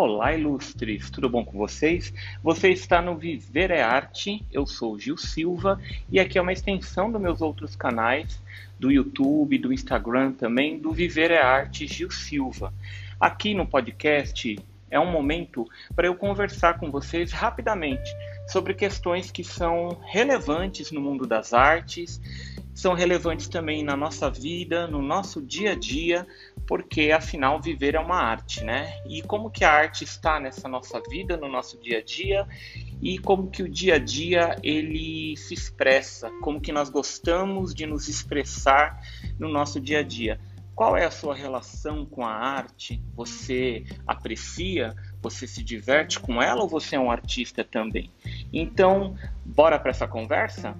Olá, ilustres, tudo bom com vocês? Você está no Viver é Arte, eu sou Gil Silva e aqui é uma extensão dos meus outros canais, do YouTube, do Instagram também, do Viver é Arte Gil Silva. Aqui no podcast é um momento para eu conversar com vocês rapidamente sobre questões que são relevantes no mundo das artes, são relevantes também na nossa vida, no nosso dia a dia, porque afinal viver é uma arte, né? E como que a arte está nessa nossa vida, no nosso dia a dia, e como que o dia a dia ele se expressa, como que nós gostamos de nos expressar no nosso dia a dia. Qual é a sua relação com a arte? Você aprecia? Você se diverte com ela ou você é um artista também? Então, bora para essa conversa?